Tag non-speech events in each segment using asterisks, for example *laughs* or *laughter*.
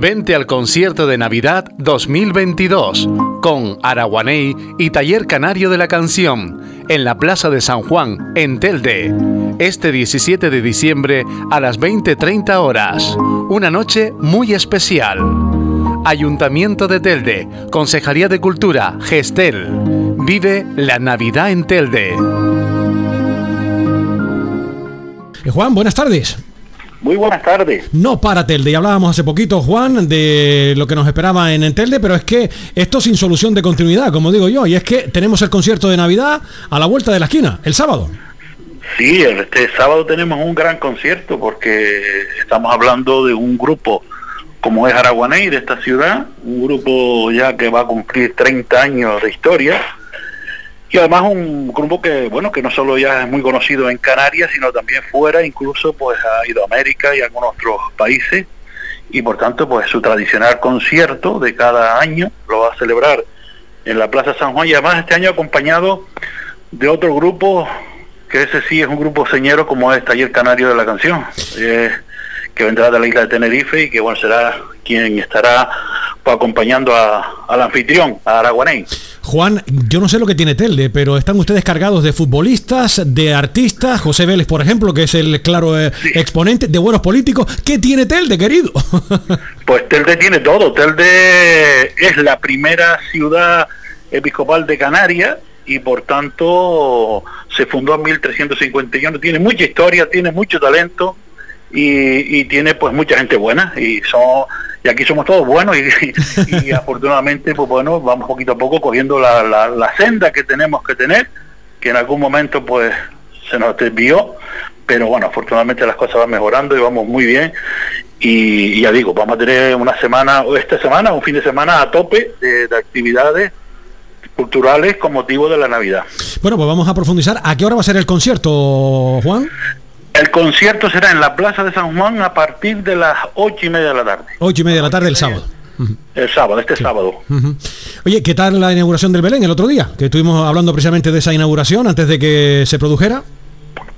Vente al concierto de Navidad 2022 con Araguaney y Taller Canario de la Canción en la Plaza de San Juan, en Telde, este 17 de diciembre a las 20.30 horas. Una noche muy especial. Ayuntamiento de Telde, Consejería de Cultura, Gestel. Vive la Navidad en Telde. Eh, Juan, buenas tardes. Muy buenas tardes. No para Telde, y hablábamos hace poquito, Juan, de lo que nos esperaba en Telde, pero es que esto sin solución de continuidad, como digo yo, y es que tenemos el concierto de Navidad a la vuelta de la esquina, el sábado. Sí, este sábado tenemos un gran concierto porque estamos hablando de un grupo como es Araguaney de esta ciudad, un grupo ya que va a cumplir 30 años de historia, y además un grupo que bueno que no solo ya es muy conocido en Canarias sino también fuera incluso pues ha ido a América y a algunos otros países. Y por tanto pues su tradicional concierto de cada año lo va a celebrar en la Plaza San Juan. Y además este año acompañado de otro grupo que ese sí es un grupo señero como es Taller Canario de la Canción. Eh, que vendrá de la isla de Tenerife y que bueno será quien estará pues, acompañando a, al anfitrión, a Araguaney. Juan, yo no sé lo que tiene Telde, pero están ustedes cargados de futbolistas, de artistas, José Vélez, por ejemplo, que es el claro eh, exponente, de buenos políticos. ¿Qué tiene Telde, querido? *laughs* pues Telde tiene todo. Telde es la primera ciudad episcopal de Canarias y por tanto se fundó en 1351. Tiene mucha historia, tiene mucho talento y, y tiene pues mucha gente buena y son y aquí somos todos buenos y, afortunadamente pues bueno vamos poquito a poco cogiendo la, la, senda que tenemos que tener que en algún momento pues se nos desvió pero bueno afortunadamente las cosas van mejorando y vamos muy bien y, ya digo vamos a tener una semana o esta semana un fin de semana a tope de actividades culturales con motivo de la Navidad. Bueno, pues vamos a profundizar. ¿A qué hora va a ser el concierto, Juan? El concierto será en la Plaza de San Juan a partir de las ocho y media de la tarde. Ocho y media de la tarde el sábado. El sábado, este sábado. Oye, ¿qué tal la inauguración del Belén el otro día? Que estuvimos hablando precisamente de esa inauguración antes de que se produjera.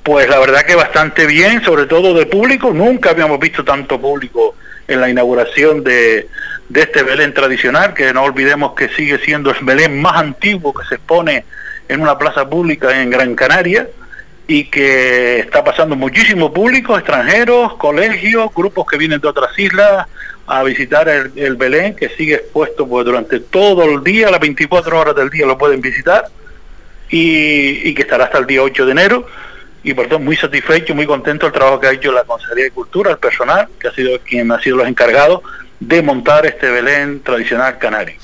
Pues la verdad que bastante bien, sobre todo de público. Nunca habíamos visto tanto público en la inauguración de, de este Belén tradicional, que no olvidemos que sigue siendo el Belén más antiguo que se expone en una plaza pública en Gran Canaria y que está pasando muchísimo público, extranjeros, colegios, grupos que vienen de otras islas a visitar el, Belén, que sigue expuesto pues, durante todo el día, las 24 horas del día lo pueden visitar, y, que estará hasta el día 8 de enero. Y por muy satisfecho, muy contento el trabajo que ha hecho la Consejería de Cultura, el personal, que ha sido quien ha sido los encargados de montar este Belén tradicional canario.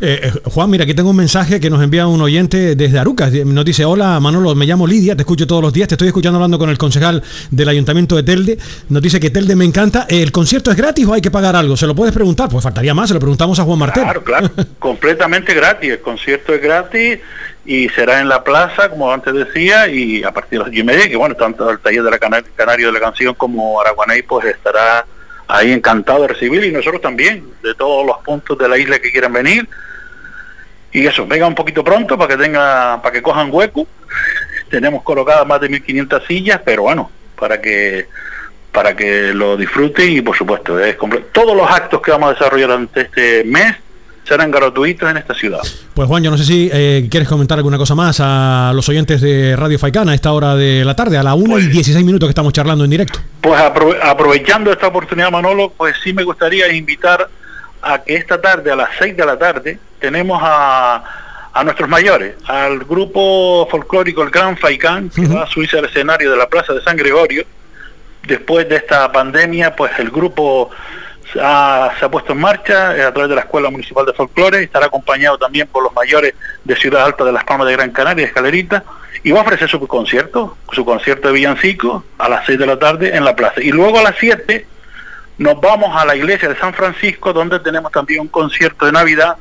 Eh, eh, Juan, mira, aquí tengo un mensaje que nos envía un oyente desde Arucas. Nos dice, hola Manolo, me llamo Lidia, te escucho todos los días, te estoy escuchando hablando con el concejal del Ayuntamiento de Telde. Nos dice que Telde me encanta. ¿El concierto es gratis o hay que pagar algo? ¿Se lo puedes preguntar? Pues faltaría más, se lo preguntamos a Juan Martel. Claro, claro, *laughs* completamente gratis. El concierto es gratis y será en la plaza, como antes decía, y a partir de las 10 y media, que bueno, tanto el taller de la Canario de la Canción como Araguaney, pues estará ahí encantado de recibir y nosotros también, de todos los puntos de la isla que quieran venir. Y eso, venga un poquito pronto para que tenga, para que cojan hueco. Tenemos colocadas más de 1500 sillas, pero bueno, para que para que lo disfruten y por supuesto, es todos los actos que vamos a desarrollar durante este mes serán gratuitos en esta ciudad. Pues Juan, yo no sé si eh, quieres comentar alguna cosa más a los oyentes de Radio Faicana a esta hora de la tarde, a la 1 y 16 pues- minutos que estamos charlando en directo. Pues aprovechando esta oportunidad, Manolo, pues sí me gustaría invitar a que esta tarde, a las 6 de la tarde, tenemos a, a nuestros mayores, al grupo folclórico El Gran Faicán, que va a subirse al escenario de la Plaza de San Gregorio. Después de esta pandemia, pues el grupo se ha, puesto en marcha eh, a través de la Escuela Municipal de Folclore, estará acompañado también por los mayores de Ciudad Alta de las Palmas de Gran Canaria, Escalerita, y va a ofrecer su concierto, su concierto de villancico a las 6 de la tarde en la plaza. Y luego a las 7 nos vamos a la iglesia de San Francisco, donde tenemos también un concierto de Navidad,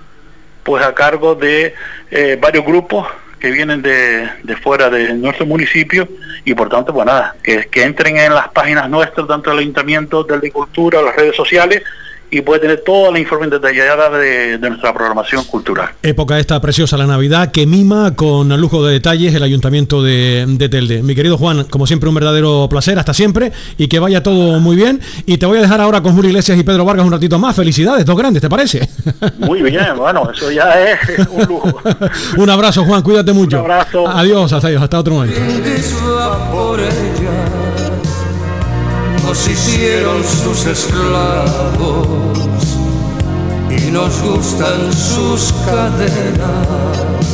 pues a cargo de eh, varios grupos que vienen de, fuera de nuestro municipio y por tanto, pues nada, que, entren en las páginas nuestras, tanto del Ayuntamiento, de Cultura, las redes sociales y puede tener toda la información detallada de, nuestra programación cultural. Época esta preciosa, la Navidad, que mima con lujo de detalles el Ayuntamiento de, de, Telde. Mi querido Juan, como siempre, un verdadero placer, hasta siempre, y que vaya todo muy bien. Y te voy a dejar ahora con Julio Iglesias y Pedro Vargas un ratito más. Felicidades, dos grandes, ¿te parece? Muy bien, bueno, eso ya es un lujo. *laughs* un abrazo, Juan, cuídate mucho. Un abrazo. Adiós, hasta, hasta otro momento. Nos hicieron sus esclavos y nos gustan sus cadenas.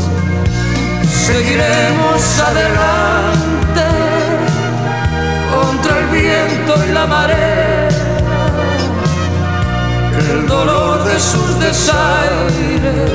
Seguiremos adelante contra el viento y la marea. el dolor de sus desaires